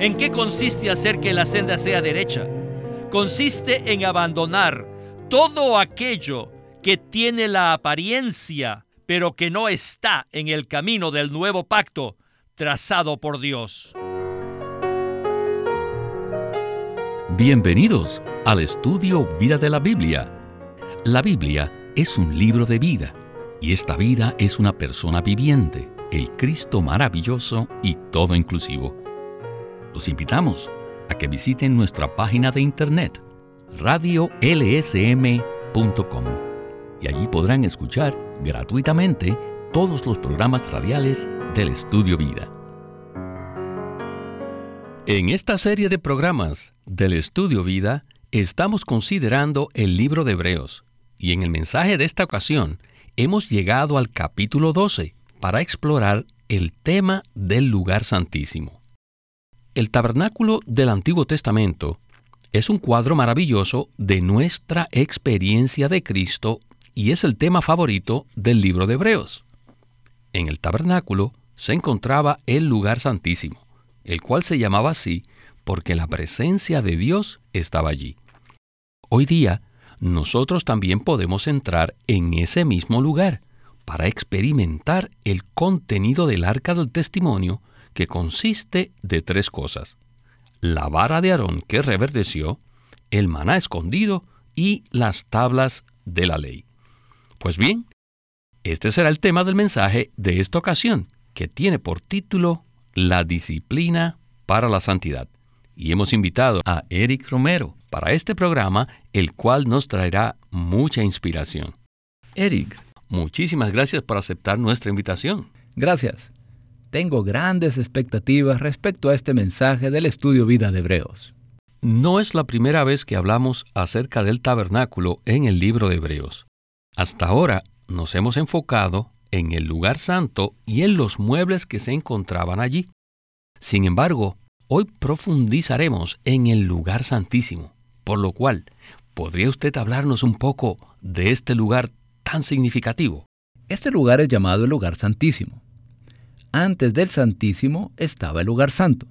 ¿En qué consiste hacer que la senda sea derecha? Consiste en abandonar todo aquello que tiene la apariencia, pero que no está en el camino del nuevo pacto trazado por Dios. Bienvenidos al estudio Vida de la Biblia. La Biblia es un libro de vida y esta vida es una persona viviente, el Cristo maravilloso y todo inclusivo. Los invitamos a que visiten nuestra página de internet radiolsm.com y allí podrán escuchar gratuitamente todos los programas radiales del Estudio Vida. En esta serie de programas del Estudio Vida estamos considerando el libro de Hebreos y en el mensaje de esta ocasión hemos llegado al capítulo 12 para explorar el tema del lugar santísimo. El tabernáculo del Antiguo Testamento es un cuadro maravilloso de nuestra experiencia de Cristo y es el tema favorito del libro de Hebreos. En el tabernáculo se encontraba el lugar santísimo, el cual se llamaba así porque la presencia de Dios estaba allí. Hoy día, nosotros también podemos entrar en ese mismo lugar para experimentar el contenido del arca del testimonio que consiste de tres cosas la vara de Aarón que reverdeció, el maná escondido y las tablas de la ley. Pues bien, este será el tema del mensaje de esta ocasión, que tiene por título La disciplina para la santidad. Y hemos invitado a Eric Romero para este programa, el cual nos traerá mucha inspiración. Eric, muchísimas gracias por aceptar nuestra invitación. Gracias. Tengo grandes expectativas respecto a este mensaje del estudio Vida de Hebreos. No es la primera vez que hablamos acerca del tabernáculo en el libro de Hebreos. Hasta ahora nos hemos enfocado en el lugar santo y en los muebles que se encontraban allí. Sin embargo, hoy profundizaremos en el lugar santísimo, por lo cual, ¿podría usted hablarnos un poco de este lugar tan significativo? Este lugar es llamado el lugar santísimo antes del Santísimo estaba el lugar santo.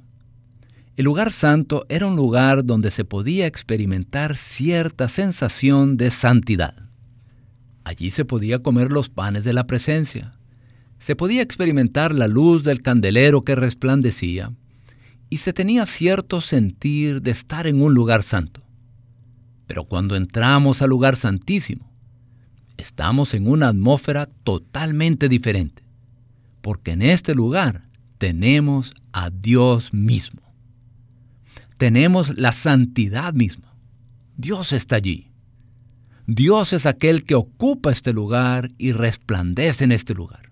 El lugar santo era un lugar donde se podía experimentar cierta sensación de santidad. Allí se podía comer los panes de la presencia, se podía experimentar la luz del candelero que resplandecía, y se tenía cierto sentir de estar en un lugar santo. Pero cuando entramos al lugar santísimo, estamos en una atmósfera totalmente diferente porque en este lugar tenemos a Dios mismo. Tenemos la santidad misma. Dios está allí. Dios es aquel que ocupa este lugar y resplandece en este lugar.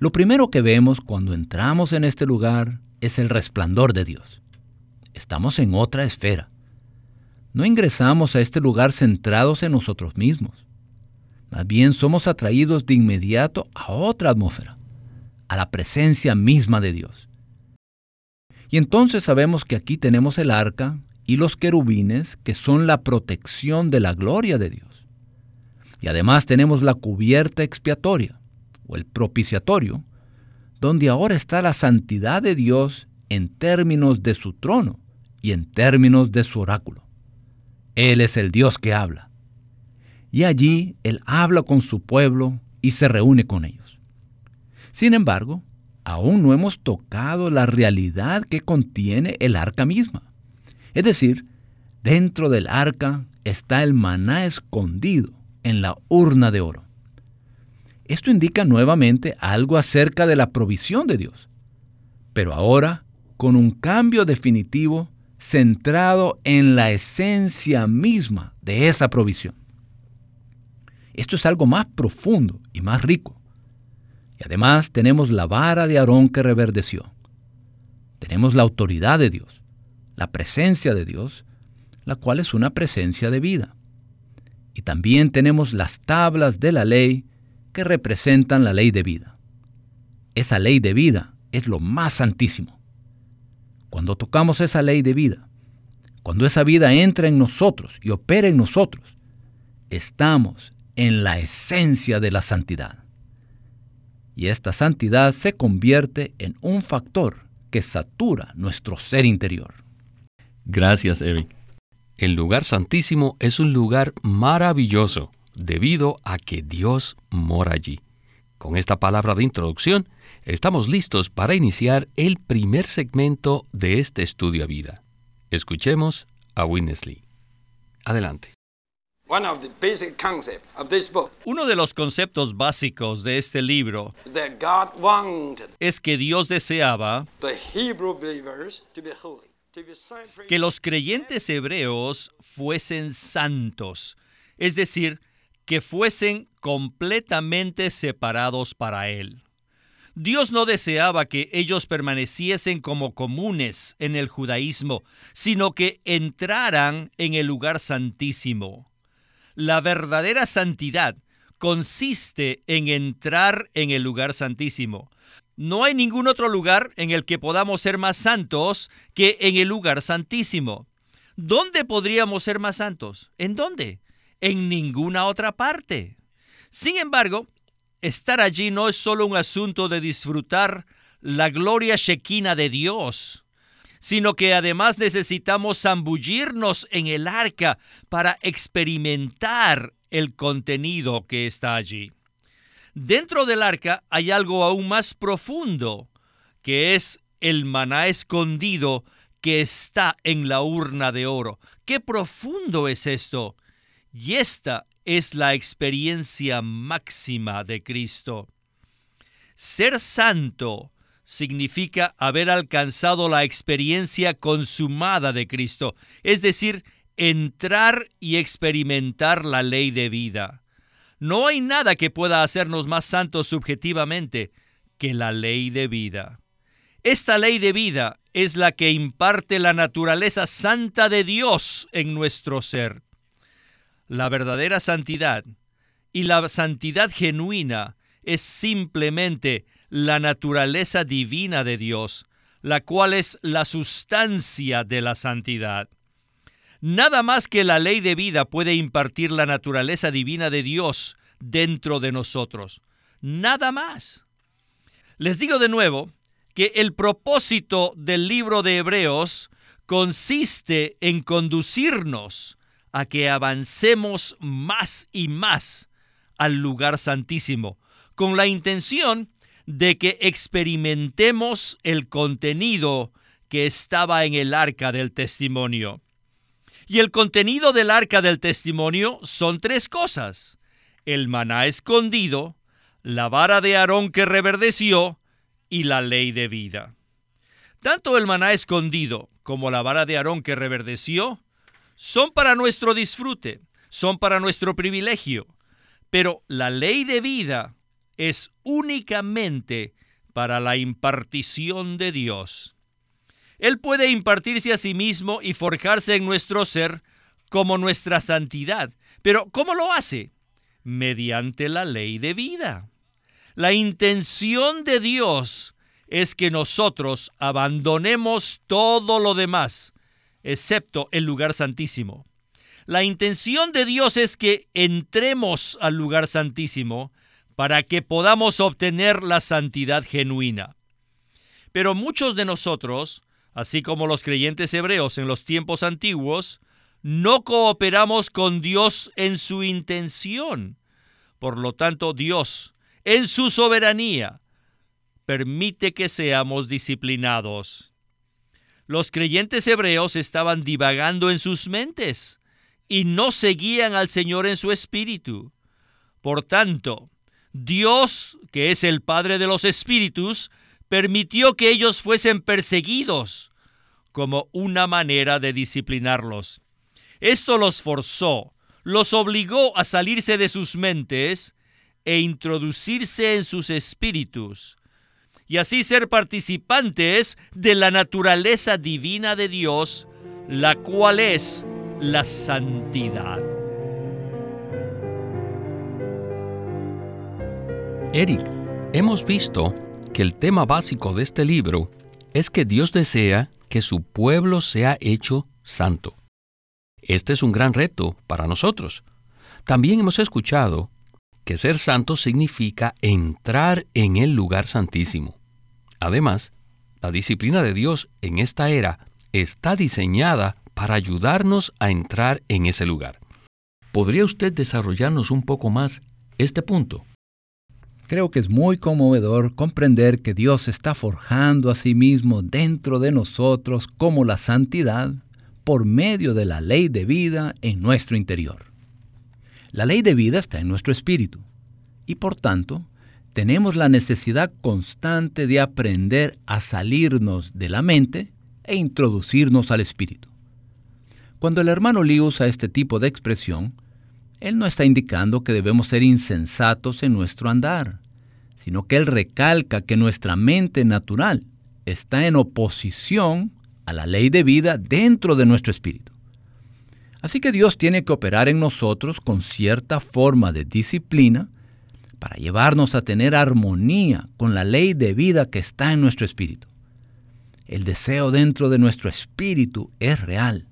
Lo primero que vemos cuando entramos en este lugar es el resplandor de Dios. Estamos en otra esfera. No ingresamos a este lugar centrados en nosotros mismos. Más bien somos atraídos de inmediato a otra atmósfera a la presencia misma de Dios. Y entonces sabemos que aquí tenemos el arca y los querubines, que son la protección de la gloria de Dios. Y además tenemos la cubierta expiatoria, o el propiciatorio, donde ahora está la santidad de Dios en términos de su trono y en términos de su oráculo. Él es el Dios que habla. Y allí Él habla con su pueblo y se reúne con ellos. Sin embargo, aún no hemos tocado la realidad que contiene el arca misma. Es decir, dentro del arca está el maná escondido en la urna de oro. Esto indica nuevamente algo acerca de la provisión de Dios, pero ahora con un cambio definitivo centrado en la esencia misma de esa provisión. Esto es algo más profundo y más rico. Y además tenemos la vara de Aarón que reverdeció. Tenemos la autoridad de Dios, la presencia de Dios, la cual es una presencia de vida. Y también tenemos las tablas de la ley que representan la ley de vida. Esa ley de vida es lo más santísimo. Cuando tocamos esa ley de vida, cuando esa vida entra en nosotros y opera en nosotros, estamos en la esencia de la santidad y esta santidad se convierte en un factor que satura nuestro ser interior. Gracias, Eric. El lugar santísimo es un lugar maravilloso debido a que Dios mora allí. Con esta palabra de introducción, estamos listos para iniciar el primer segmento de este estudio a vida. Escuchemos a Winnesley. Adelante. Uno de los conceptos básicos de este libro es que Dios deseaba que los creyentes hebreos fuesen santos, es decir, que fuesen completamente separados para Él. Dios no deseaba que ellos permaneciesen como comunes en el judaísmo, sino que entraran en el lugar santísimo. La verdadera santidad consiste en entrar en el lugar santísimo. No hay ningún otro lugar en el que podamos ser más santos que en el lugar santísimo. ¿Dónde podríamos ser más santos? ¿En dónde? En ninguna otra parte. Sin embargo, estar allí no es solo un asunto de disfrutar la gloria shequina de Dios, sino que además necesitamos zambullirnos en el arca para experimentar el contenido que está allí. Dentro del arca hay algo aún más profundo, que es el maná escondido que está en la urna de oro. ¿Qué profundo es esto? Y esta es la experiencia máxima de Cristo. Ser santo significa haber alcanzado la experiencia consumada de Cristo, es decir, entrar y experimentar la ley de vida. No hay nada que pueda hacernos más santos subjetivamente que la ley de vida. Esta ley de vida es la que imparte la naturaleza santa de Dios en nuestro ser la verdadera santidad y la santidad genuina es simplemente la naturaleza divina de Dios, la cual es la sustancia de la santidad. Nada más que la ley de vida puede impartir la naturaleza divina de Dios dentro de nosotros. Nada más. Les digo de nuevo que el propósito del libro de Hebreos consiste en conducirnos a que avancemos más y más al lugar santísimo, con la intención de que experimentemos el contenido que estaba en el arca del testimonio. Y el contenido del arca del testimonio son tres cosas. El maná escondido, la vara de Aarón que reverdeció y la ley de vida. Tanto el maná escondido como la vara de Aarón que reverdeció son para nuestro disfrute, son para nuestro privilegio, pero la ley de vida es únicamente para la impartición de Dios. Él puede impartirse a sí mismo y forjarse en nuestro ser como nuestra santidad. Pero ¿cómo lo hace? Mediante la ley de vida. La intención de Dios es que nosotros abandonemos todo lo demás excepto el lugar santísimo. La intención de Dios es que entremos al lugar santísimo para que podamos obtener la santidad genuina. Pero muchos de nosotros, así como los creyentes hebreos en los tiempos antiguos, no cooperamos con Dios en su intención. Por lo tanto, Dios, en su soberanía, permite que seamos disciplinados los creyentes hebreos estaban divagando en sus mentes y no seguían al Señor en su espíritu. Por tanto, Dios, que es el Padre de los Espíritus, permitió que ellos fuesen perseguidos como una manera de disciplinarlos. Esto los forzó, los obligó a salirse de sus mentes e introducirse en sus espíritus y así ser participantes de la naturaleza divina de Dios, la cual es la santidad. Eric, hemos visto que el tema básico de este libro es que Dios desea que su pueblo sea hecho santo. Este es un gran reto para nosotros. También hemos escuchado que ser santo significa entrar en el lugar santísimo. Además, La disciplina de Dios en esta era está diseñada para ayudarnos a entrar en ese lugar. ¿Podría usted desarrollarnos un poco más este punto? Creo que es muy conmovedor comprender que Dios está forjando a sí mismo dentro de nosotros como la santidad por medio de la ley de vida en nuestro interior. La ley de vida está en nuestro espíritu y por tanto tenemos la necesidad constante de aprender a salirnos de la mente e introducirnos al espíritu. Cuando el hermano Lee usa este tipo de expresión, él no está indicando que debemos ser insensatos en nuestro andar, sino que él recalca que nuestra mente natural está en oposición a la ley de vida dentro de nuestro espíritu. Así que Dios tiene que operar en nosotros con cierta forma de disciplina para llevarnos a tener armonía con la ley de vida que está en nuestro espíritu. El deseo dentro de nuestro espíritu es real.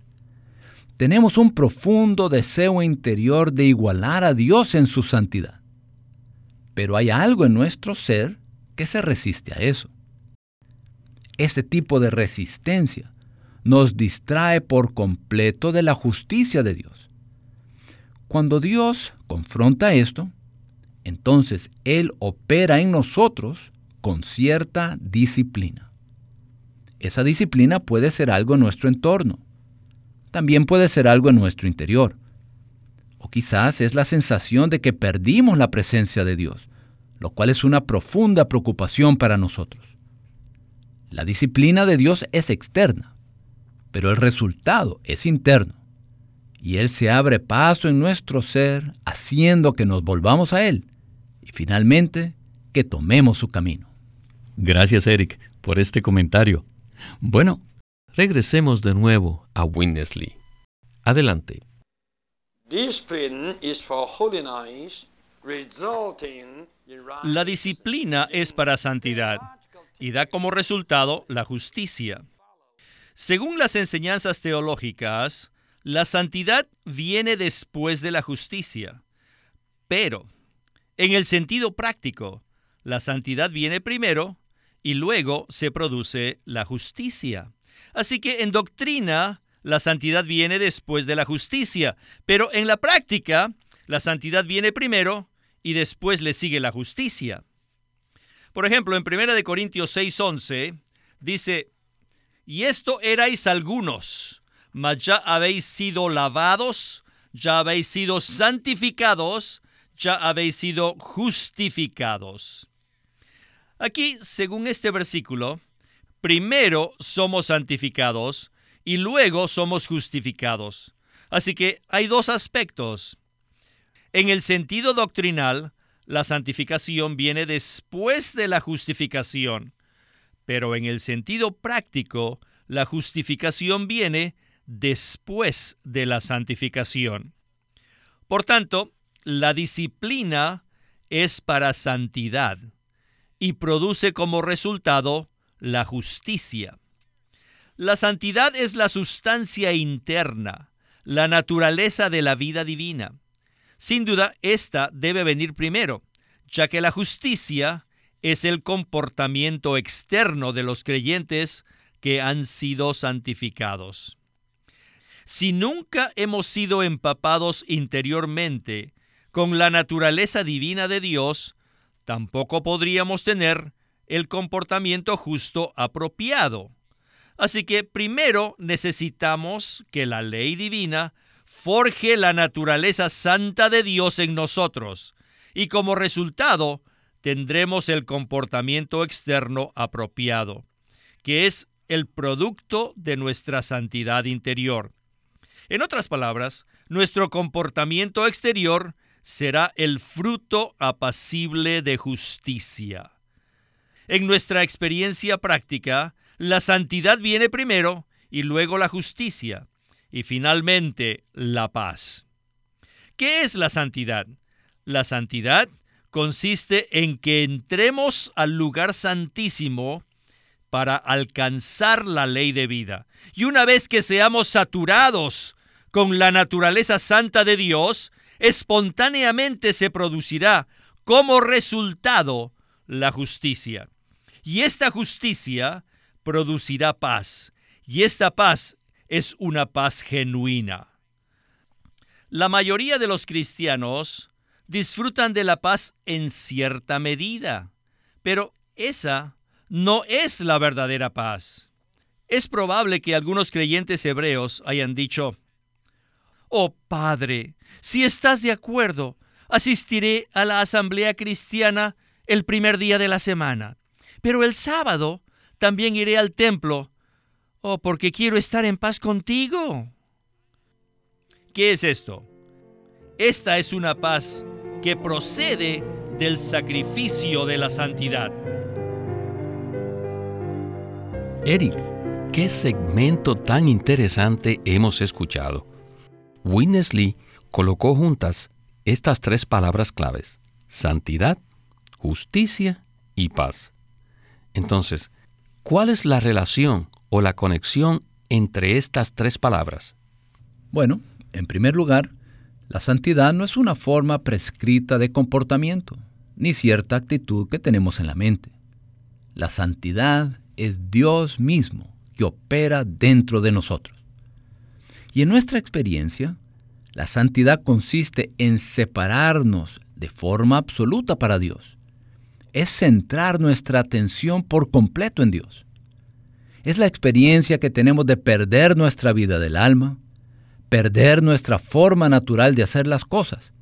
Tenemos un profundo deseo interior de igualar a Dios en su santidad. Pero hay algo en nuestro ser que se resiste a eso. Este tipo de resistencia nos distrae por completo de la justicia de Dios. Cuando Dios confronta esto, entonces Él opera en nosotros con cierta disciplina. Esa disciplina puede ser algo en nuestro entorno, también puede ser algo en nuestro interior, o quizás es la sensación de que perdimos la presencia de Dios, lo cual es una profunda preocupación para nosotros. La disciplina de Dios es externa, pero el resultado es interno. Y Él se abre paso en nuestro ser, haciendo que nos volvamos a Él y finalmente que tomemos su camino. Gracias, Eric, por este comentario. Bueno, regresemos de nuevo a Winnesley. Adelante. La disciplina es para santidad y da como resultado la justicia. Según las enseñanzas teológicas, la santidad viene después de la justicia, pero en el sentido práctico, la santidad viene primero y luego se produce la justicia. Así que en doctrina, la santidad viene después de la justicia, pero en la práctica, la santidad viene primero y después le sigue la justicia. Por ejemplo, en 1 Corintios 6:11 dice, y esto erais algunos, mas ya habéis sido lavados, ya habéis sido santificados, ya habéis sido justificados. Aquí, según este versículo, primero somos santificados y luego somos justificados. Así que hay dos aspectos. En el sentido doctrinal, la santificación viene después de la justificación, pero en el sentido práctico, la justificación viene después de la santificación. Por tanto, la disciplina es para santidad y produce como resultado la justicia. La santidad es la sustancia interna, la naturaleza de la vida divina. Sin duda, esta debe venir primero, ya que la justicia es el comportamiento externo de los creyentes que han sido santificados. Si nunca hemos sido empapados interiormente con la naturaleza divina de Dios, tampoco podríamos tener el comportamiento justo apropiado. Así que primero necesitamos que la ley divina forje la naturaleza santa de Dios en nosotros y como resultado tendremos el comportamiento externo apropiado, que es el producto de nuestra santidad interior. En otras palabras, nuestro comportamiento exterior será el fruto apacible de justicia. En nuestra experiencia práctica, la santidad viene primero y luego la justicia y finalmente la paz. ¿Qué es la santidad? La santidad consiste en que entremos al lugar santísimo para alcanzar la ley de vida. Y una vez que seamos saturados con la naturaleza santa de Dios, espontáneamente se producirá como resultado la justicia. Y esta justicia producirá paz, y esta paz es una paz genuina. La mayoría de los cristianos disfrutan de la paz en cierta medida, pero esa no es la verdadera paz. Es probable que algunos creyentes hebreos hayan dicho, Oh Padre, si estás de acuerdo, asistiré a la asamblea cristiana el primer día de la semana, pero el sábado también iré al templo, oh, porque quiero estar en paz contigo. ¿Qué es esto? Esta es una paz que procede del sacrificio de la santidad. Eric, qué segmento tan interesante hemos escuchado. Witness Lee colocó juntas estas tres palabras claves, santidad, justicia y paz. Entonces, ¿cuál es la relación o la conexión entre estas tres palabras? Bueno, en primer lugar, la santidad no es una forma prescrita de comportamiento, ni cierta actitud que tenemos en la mente. La santidad es Dios mismo que opera dentro de nosotros. Y en nuestra experiencia, la santidad consiste en separarnos de forma absoluta para Dios. Es centrar nuestra atención por completo en Dios. Es la experiencia que tenemos de perder nuestra vida del alma, perder nuestra forma natural de hacer las cosas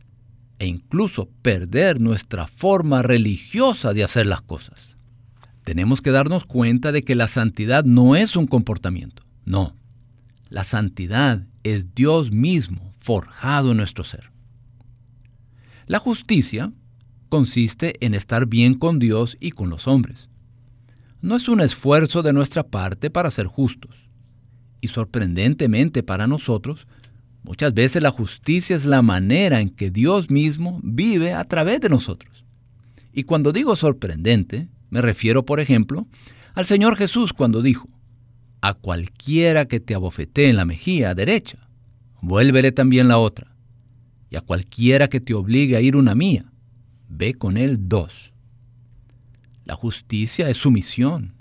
e incluso perder nuestra forma religiosa de hacer las cosas. Tenemos que darnos cuenta de que la santidad no es un comportamiento, no. La santidad es Dios mismo forjado en nuestro ser. La justicia consiste en estar bien con Dios y con los hombres. No es un esfuerzo de nuestra parte para ser justos. Y sorprendentemente para nosotros, muchas veces la justicia es la manera en que Dios mismo vive a través de nosotros. Y cuando digo sorprendente, me refiero, por ejemplo, al Señor Jesús cuando dijo, a cualquiera que te abofetee en la mejilla derecha, vuélvele también la otra. Y a cualquiera que te obligue a ir una mía, ve con él dos. La justicia es sumisión.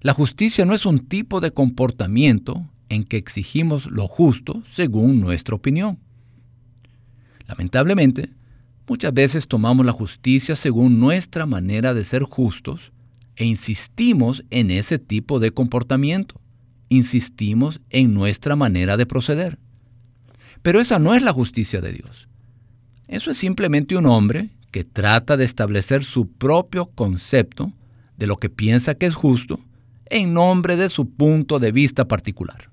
La justicia no es un tipo de comportamiento en que exigimos lo justo según nuestra opinión. Lamentablemente, muchas veces tomamos la justicia según nuestra manera de ser justos e insistimos en ese tipo de comportamiento. Insistimos en nuestra manera de proceder. Pero esa no es la justicia de Dios. Eso es simplemente un hombre que trata de establecer su propio concepto de lo que piensa que es justo en nombre de su punto de vista particular.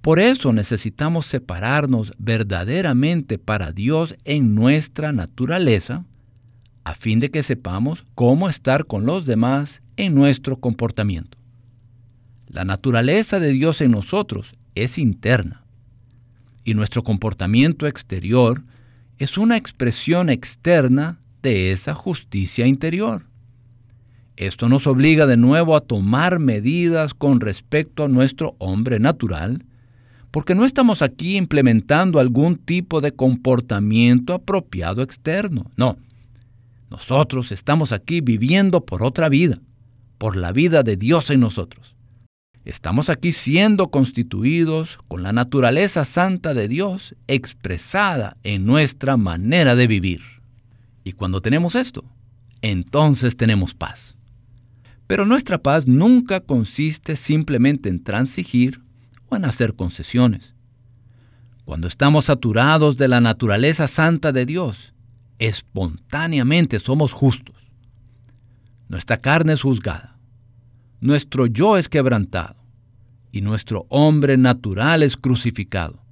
Por eso necesitamos separarnos verdaderamente para Dios en nuestra naturaleza, a fin de que sepamos cómo estar con los demás en nuestro comportamiento. La naturaleza de Dios en nosotros es interna y nuestro comportamiento exterior es una expresión externa de esa justicia interior. Esto nos obliga de nuevo a tomar medidas con respecto a nuestro hombre natural, porque no estamos aquí implementando algún tipo de comportamiento apropiado externo, no. Nosotros estamos aquí viviendo por otra vida, por la vida de Dios en nosotros. Estamos aquí siendo constituidos con la naturaleza santa de Dios expresada en nuestra manera de vivir. Y cuando tenemos esto, entonces tenemos paz. Pero nuestra paz nunca consiste simplemente en transigir o en hacer concesiones. Cuando estamos saturados de la naturaleza santa de Dios, espontáneamente somos justos. Nuestra carne es juzgada, nuestro yo es quebrantado y nuestro hombre natural es crucificado.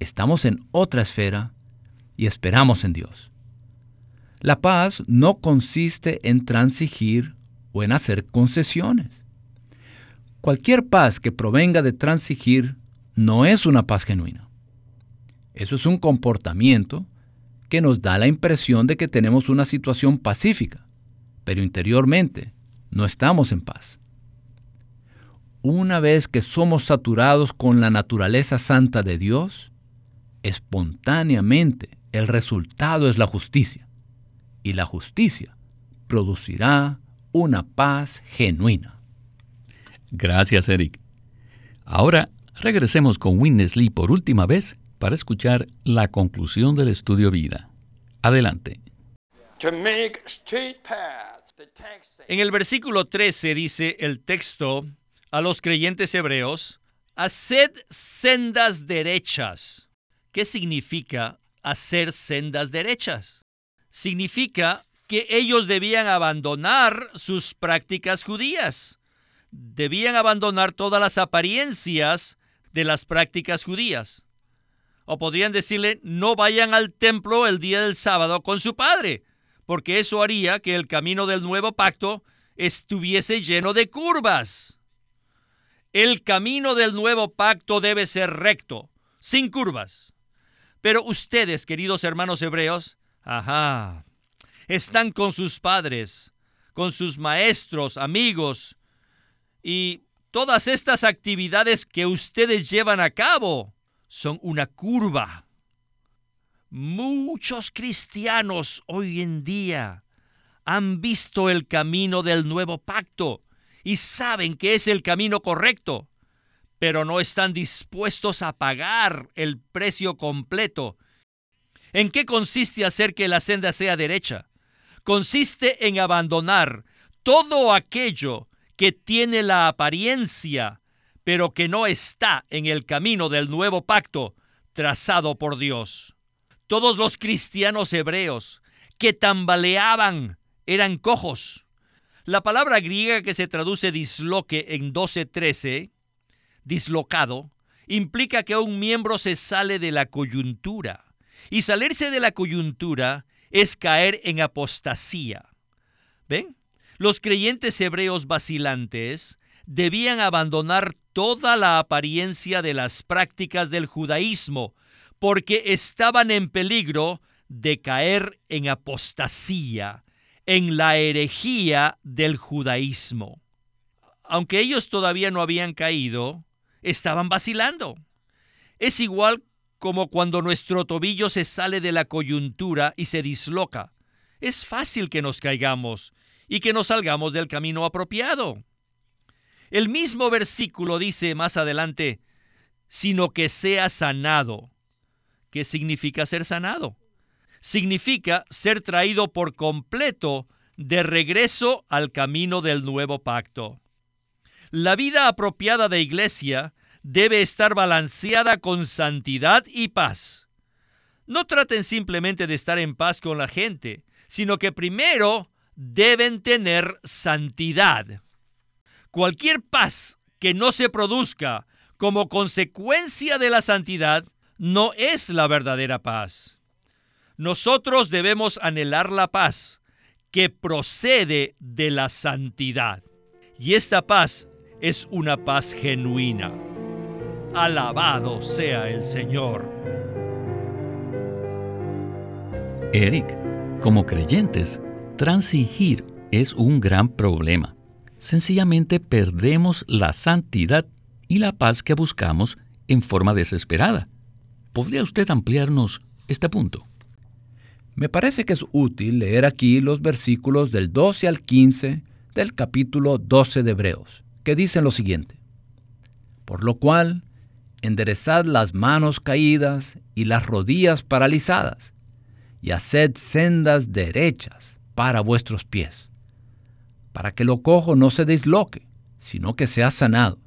Estamos en otra esfera y esperamos en Dios. La paz no consiste en transigir o en hacer concesiones. Cualquier paz que provenga de transigir no es una paz genuina. Eso es un comportamiento que nos da la impresión de que tenemos una situación pacífica, pero interiormente no estamos en paz. Una vez que somos saturados con la naturaleza santa de Dios, espontáneamente el resultado es la justicia y la justicia producirá una paz genuina. Gracias, Eric. Ahora regresemos con Witness Lee por última vez para escuchar la conclusión del estudio vida. Adelante. En el versículo 13 dice el texto a los creyentes hebreos, haced sendas derechas. ¿Qué significa hacer sendas derechas? Significa que ellos debían abandonar sus prácticas judías. Debían abandonar todas las apariencias de las prácticas judías. O podrían decirle, no vayan al templo el día del sábado con su padre, porque eso haría que el camino del nuevo pacto estuviese lleno de curvas. El camino del nuevo pacto debe ser recto, sin curvas. Pero ustedes, queridos hermanos hebreos, ajá, están con sus padres, con sus maestros, amigos, y todas estas actividades que ustedes llevan a cabo son una curva. Muchos cristianos hoy en día han visto el camino del nuevo pacto y saben que es el camino correcto, pero no están dispuestos a pagar el precio completo. ¿En qué consiste hacer que la senda sea derecha? consiste en abandonar todo aquello que tiene la apariencia, pero que no está en el camino del nuevo pacto trazado por Dios. Todos los cristianos hebreos que tambaleaban eran cojos. La palabra griega que se traduce disloque en 12:13, dislocado, implica que un miembro se sale de la coyuntura. Y salirse de la coyuntura es caer en apostasía. ¿Ven? Los creyentes hebreos vacilantes debían abandonar toda la apariencia de las prácticas del judaísmo, porque estaban en peligro de caer en apostasía, en la herejía del judaísmo. Aunque ellos todavía no habían caído, estaban vacilando. Es igual como cuando nuestro tobillo se sale de la coyuntura y se disloca. Es fácil que nos caigamos y que nos salgamos del camino apropiado. El mismo versículo dice más adelante, sino que sea sanado. ¿Qué significa ser sanado? Significa ser traído por completo de regreso al camino del nuevo pacto. La vida apropiada de iglesia debe estar balanceada con santidad y paz. No traten simplemente de estar en paz con la gente, sino que primero deben tener santidad. Cualquier paz que no se produzca como consecuencia de la santidad no es la verdadera paz. Nosotros debemos anhelar la paz que procede de la santidad. Y esta paz es una paz genuina. Alabado sea el Señor. Eric, como creyentes, transigir es un gran problema. Sencillamente perdemos la santidad y la paz que buscamos en forma desesperada. ¿Podría usted ampliarnos este punto? Me parece que es útil leer aquí los versículos del 12 al 15 del capítulo 12 de Hebreos, que dicen lo siguiente. Por lo cual, enderezad las manos caídas y las rodillas paralizadas, y haced sendas derechas para vuestros pies, para que lo cojo no se disloque, sino que sea sanado.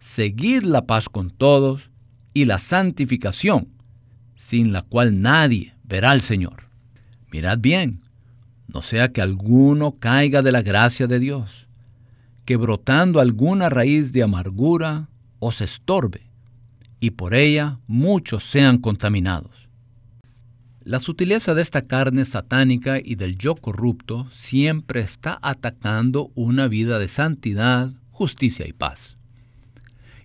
Seguid la paz con todos y la santificación, sin la cual nadie verá al Señor. Mirad bien, no sea que alguno caiga de la gracia de Dios, que brotando alguna raíz de amargura os estorbe y por ella muchos sean contaminados. La sutileza de esta carne satánica y del yo corrupto siempre está atacando una vida de santidad, justicia y paz.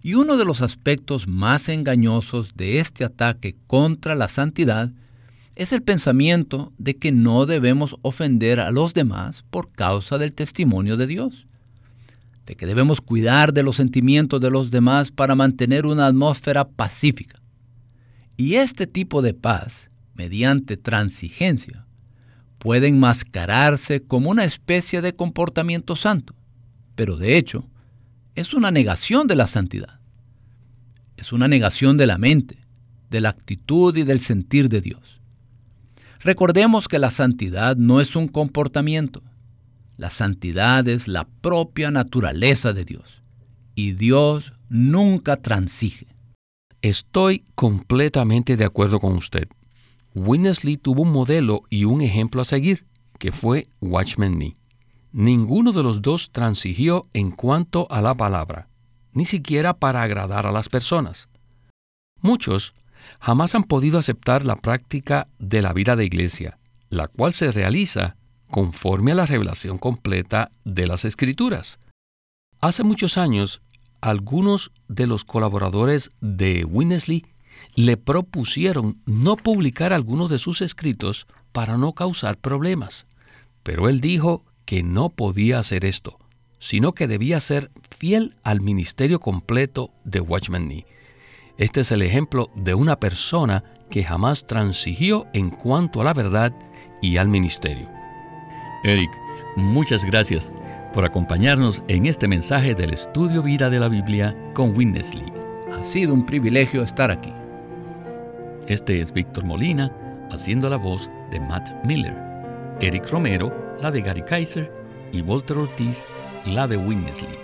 Y uno de los aspectos más engañosos de este ataque contra la santidad es el pensamiento de que no debemos ofender a los demás por causa del testimonio de Dios de que debemos cuidar de los sentimientos de los demás para mantener una atmósfera pacífica. Y este tipo de paz, mediante transigencia, puede enmascararse como una especie de comportamiento santo, pero de hecho, es una negación de la santidad. Es una negación de la mente, de la actitud y del sentir de Dios. Recordemos que la santidad no es un comportamiento. La santidad es la propia naturaleza de Dios. Y Dios nunca transige. Estoy completamente de acuerdo con usted. Winnesley tuvo un modelo y un ejemplo a seguir, que fue Watchman Nee. Ninguno de los dos transigió en cuanto a la palabra, ni siquiera para agradar a las personas. Muchos jamás han podido aceptar la práctica de la vida de iglesia, la cual se realiza conforme a la revelación completa de las Escrituras. Hace muchos años, algunos de los colaboradores de Winnesley le propusieron no publicar algunos de sus escritos para no causar problemas, pero él dijo que no podía hacer esto, sino que debía ser fiel al ministerio completo de Watchman Nee. Este es el ejemplo de una persona que jamás transigió en cuanto a la verdad y al ministerio. Eric, muchas gracias por acompañarnos en este mensaje del estudio vida de la Biblia con Winnesley. Ha sido un privilegio estar aquí. Este es Víctor Molina haciendo la voz de Matt Miller, Eric Romero, la de Gary Kaiser y Walter Ortiz, la de Winnesley.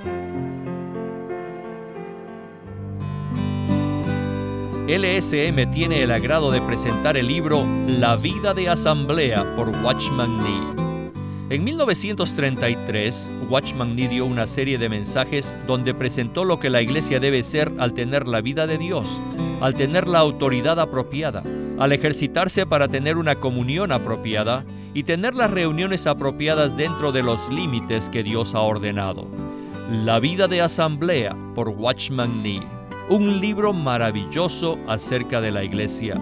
LSM tiene el agrado de presentar el libro La vida de asamblea por Watchman Nee. En 1933, Watchman Nee dio una serie de mensajes donde presentó lo que la iglesia debe ser al tener la vida de Dios, al tener la autoridad apropiada, al ejercitarse para tener una comunión apropiada y tener las reuniones apropiadas dentro de los límites que Dios ha ordenado. La vida de asamblea por Watchman Nee un libro maravilloso acerca de la iglesia.